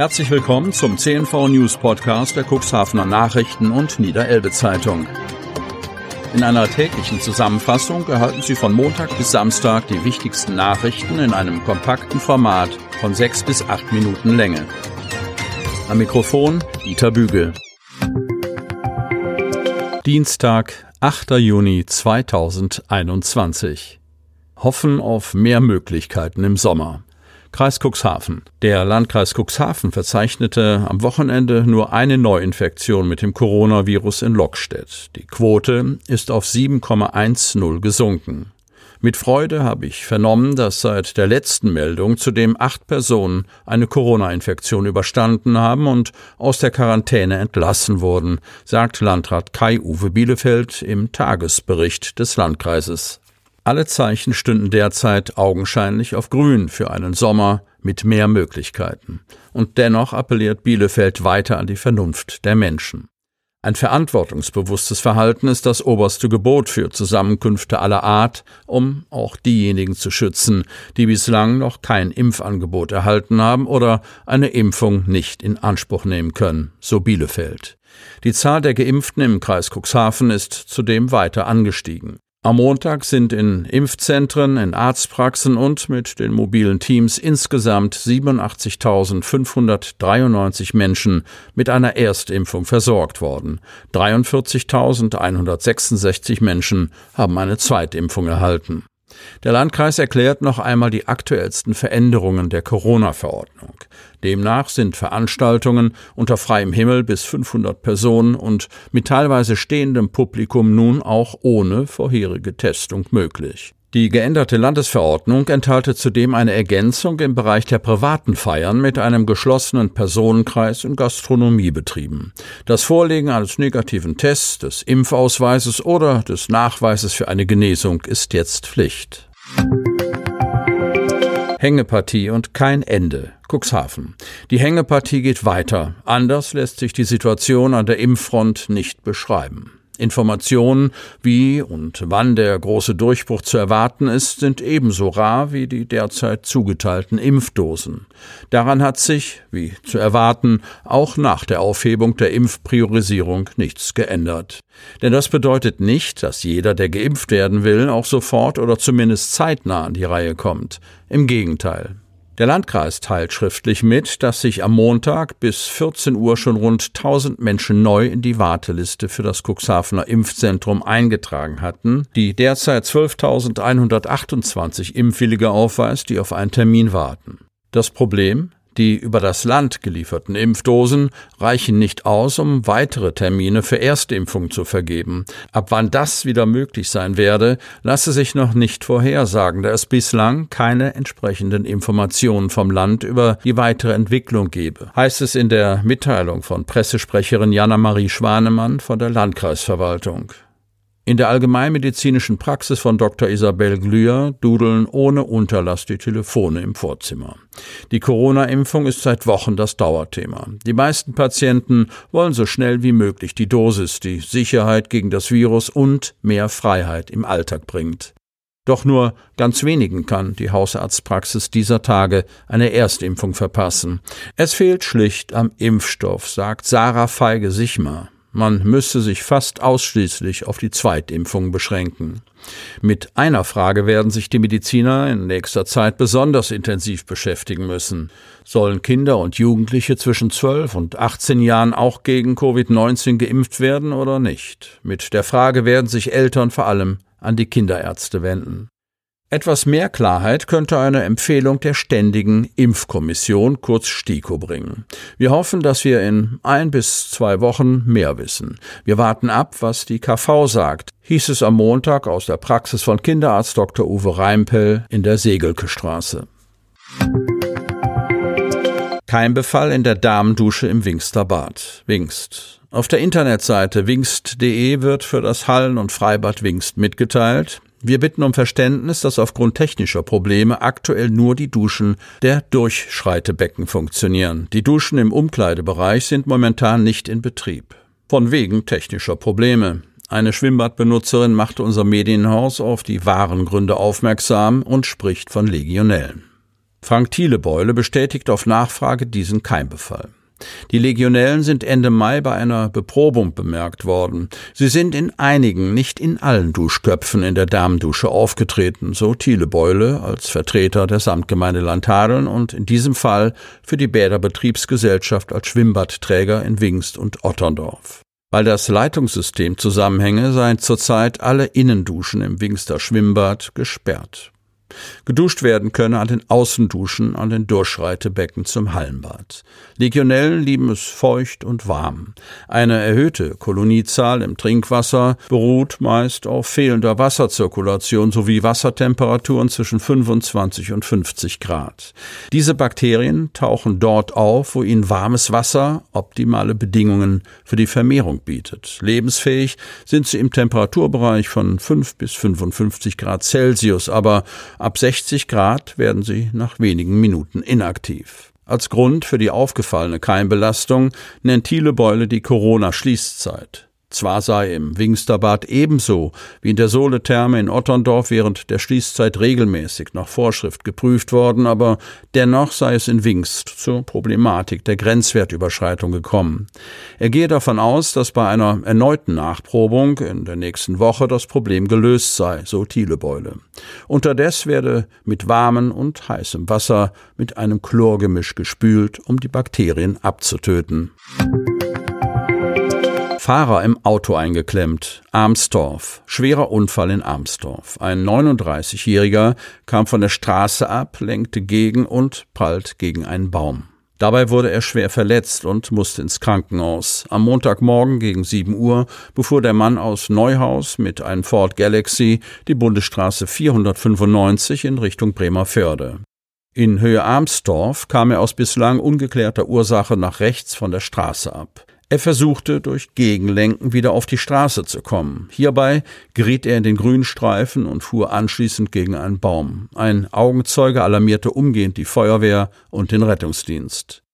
Herzlich willkommen zum CNV News Podcast der Cuxhavener Nachrichten und Niederelbe Zeitung. In einer täglichen Zusammenfassung erhalten Sie von Montag bis Samstag die wichtigsten Nachrichten in einem kompakten Format von sechs bis acht Minuten Länge. Am Mikrofon Dieter Bügel. Dienstag, 8. Juni 2021. Hoffen auf mehr Möglichkeiten im Sommer. Kreis Cuxhaven. Der Landkreis Cuxhaven verzeichnete am Wochenende nur eine Neuinfektion mit dem Coronavirus in Lockstedt. Die Quote ist auf 7,10 gesunken. Mit Freude habe ich vernommen, dass seit der letzten Meldung zudem acht Personen eine Corona-Infektion überstanden haben und aus der Quarantäne entlassen wurden, sagt Landrat Kai-Uwe Bielefeld im Tagesbericht des Landkreises. Alle Zeichen stünden derzeit augenscheinlich auf Grün für einen Sommer mit mehr Möglichkeiten. Und dennoch appelliert Bielefeld weiter an die Vernunft der Menschen. Ein verantwortungsbewusstes Verhalten ist das oberste Gebot für Zusammenkünfte aller Art, um auch diejenigen zu schützen, die bislang noch kein Impfangebot erhalten haben oder eine Impfung nicht in Anspruch nehmen können, so Bielefeld. Die Zahl der Geimpften im Kreis Cuxhaven ist zudem weiter angestiegen. Am Montag sind in Impfzentren, in Arztpraxen und mit den mobilen Teams insgesamt 87.593 Menschen mit einer Erstimpfung versorgt worden. 43.166 Menschen haben eine Zweitimpfung erhalten. Der Landkreis erklärt noch einmal die aktuellsten Veränderungen der Corona-Verordnung. Demnach sind Veranstaltungen unter freiem Himmel bis 500 Personen und mit teilweise stehendem Publikum nun auch ohne vorherige Testung möglich. Die geänderte Landesverordnung enthalte zudem eine Ergänzung im Bereich der privaten Feiern mit einem geschlossenen Personenkreis in Gastronomiebetrieben. Das Vorlegen eines negativen Tests, des Impfausweises oder des Nachweises für eine Genesung ist jetzt Pflicht. Hängepartie und kein Ende. Cuxhaven. Die Hängepartie geht weiter. Anders lässt sich die Situation an der Impffront nicht beschreiben. Informationen, wie und wann der große Durchbruch zu erwarten ist, sind ebenso rar wie die derzeit zugeteilten Impfdosen. Daran hat sich, wie zu erwarten, auch nach der Aufhebung der Impfpriorisierung nichts geändert. Denn das bedeutet nicht, dass jeder, der geimpft werden will, auch sofort oder zumindest zeitnah an die Reihe kommt. Im Gegenteil. Der Landkreis teilt schriftlich mit, dass sich am Montag bis 14 Uhr schon rund 1000 Menschen neu in die Warteliste für das Cuxhavener Impfzentrum eingetragen hatten, die derzeit 12.128 Impfwillige aufweist, die auf einen Termin warten. Das Problem? Die über das Land gelieferten Impfdosen reichen nicht aus, um weitere Termine für Erstimpfung zu vergeben. Ab wann das wieder möglich sein werde, lasse sich noch nicht vorhersagen, da es bislang keine entsprechenden Informationen vom Land über die weitere Entwicklung gebe, heißt es in der Mitteilung von Pressesprecherin Jana-Marie Schwanemann von der Landkreisverwaltung. In der allgemeinmedizinischen Praxis von Dr. Isabel Glüher dudeln ohne Unterlass die Telefone im Vorzimmer. Die Corona-Impfung ist seit Wochen das Dauerthema. Die meisten Patienten wollen so schnell wie möglich die Dosis, die Sicherheit gegen das Virus und mehr Freiheit im Alltag bringt. Doch nur ganz wenigen kann die Hausarztpraxis dieser Tage eine Erstimpfung verpassen. Es fehlt schlicht am Impfstoff, sagt Sarah Feige-Sichmer. Man müsse sich fast ausschließlich auf die Zweitimpfung beschränken. Mit einer Frage werden sich die Mediziner in nächster Zeit besonders intensiv beschäftigen müssen. Sollen Kinder und Jugendliche zwischen 12 und 18 Jahren auch gegen Covid-19 geimpft werden oder nicht? Mit der Frage werden sich Eltern vor allem an die Kinderärzte wenden. Etwas mehr Klarheit könnte eine Empfehlung der Ständigen Impfkommission, kurz STIKO, bringen. Wir hoffen, dass wir in ein bis zwei Wochen mehr wissen. Wir warten ab, was die KV sagt, hieß es am Montag aus der Praxis von Kinderarzt Dr. Uwe Reimpel in der Segelke Straße. Keimbefall in der Damendusche im Wingsterbad. Wingst. Auf der Internetseite wingst.de wird für das Hallen- und Freibad Wingst mitgeteilt, wir bitten um Verständnis, dass aufgrund technischer Probleme aktuell nur die Duschen der Durchschreitebecken funktionieren. Die Duschen im Umkleidebereich sind momentan nicht in Betrieb. Von wegen technischer Probleme. Eine Schwimmbadbenutzerin machte unser Medienhaus auf die wahren Gründe aufmerksam und spricht von Legionellen. Frank Thielebeule bestätigt auf Nachfrage diesen Keimbefall. Die Legionellen sind Ende Mai bei einer Beprobung bemerkt worden. Sie sind in einigen, nicht in allen Duschköpfen in der Damendusche aufgetreten, so Thiele Beule als Vertreter der Samtgemeinde Landhadeln und in diesem Fall für die Bäderbetriebsgesellschaft als Schwimmbadträger in Wingst und Otterndorf. Weil das Leitungssystem zusammenhänge, seien zurzeit alle Innenduschen im Wingster Schwimmbad gesperrt. Geduscht werden könne an den Außenduschen an den Durchschreitebecken zum Hallenbad. Legionellen lieben es feucht und warm. Eine erhöhte Koloniezahl im Trinkwasser beruht meist auf fehlender Wasserzirkulation sowie Wassertemperaturen zwischen 25 und 50 Grad. Diese Bakterien tauchen dort auf, wo ihnen warmes Wasser optimale Bedingungen für die Vermehrung bietet. Lebensfähig sind sie im Temperaturbereich von 5 bis 55 Grad Celsius, aber Ab 60 Grad werden sie nach wenigen Minuten inaktiv. Als Grund für die aufgefallene Keimbelastung nennt Thiele Beule die Corona-Schließzeit. Zwar sei im Wingsterbad ebenso wie in der Soletherme in Otterndorf während der Schließzeit regelmäßig nach Vorschrift geprüft worden, aber dennoch sei es in Wingst zur Problematik der Grenzwertüberschreitung gekommen. Er gehe davon aus, dass bei einer erneuten Nachprobung in der nächsten Woche das Problem gelöst sei, so Thielebeule. Unterdes werde mit warmem und heißem Wasser mit einem Chlorgemisch gespült, um die Bakterien abzutöten. Fahrer im Auto eingeklemmt. Armstorf. Schwerer Unfall in Armstorf. Ein 39-Jähriger kam von der Straße ab, lenkte gegen und prallt gegen einen Baum. Dabei wurde er schwer verletzt und musste ins Krankenhaus. Am Montagmorgen gegen 7 Uhr befuhr der Mann aus Neuhaus mit einem Ford Galaxy die Bundesstraße 495 in Richtung Bremerförde. In Höhe Armstorf kam er aus bislang ungeklärter Ursache nach rechts von der Straße ab. Er versuchte durch Gegenlenken wieder auf die Straße zu kommen. Hierbei geriet er in den Grünstreifen und fuhr anschließend gegen einen Baum. Ein Augenzeuge alarmierte umgehend die Feuerwehr und den Rettungsdienst.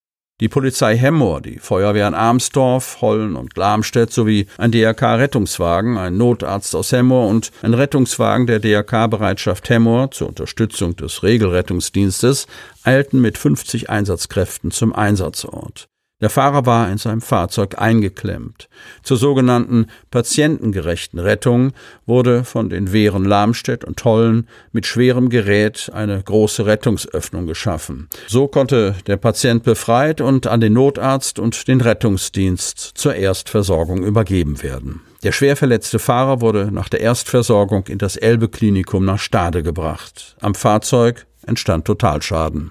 Die Polizei Hemmoor, die Feuerwehren Armsdorf, Hollen und Lamstedt sowie ein DRK-Rettungswagen, ein Notarzt aus Hemmoor und ein Rettungswagen der DRK-Bereitschaft Hemmoor zur Unterstützung des Regelrettungsdienstes eilten mit 50 Einsatzkräften zum Einsatzort. Der Fahrer war in seinem Fahrzeug eingeklemmt. Zur sogenannten patientengerechten Rettung wurde von den Wehren Lamstedt und Tollen mit schwerem Gerät eine große Rettungsöffnung geschaffen. So konnte der Patient befreit und an den Notarzt und den Rettungsdienst zur Erstversorgung übergeben werden. Der schwer verletzte Fahrer wurde nach der Erstversorgung in das Elbe-Klinikum nach Stade gebracht. Am Fahrzeug entstand Totalschaden.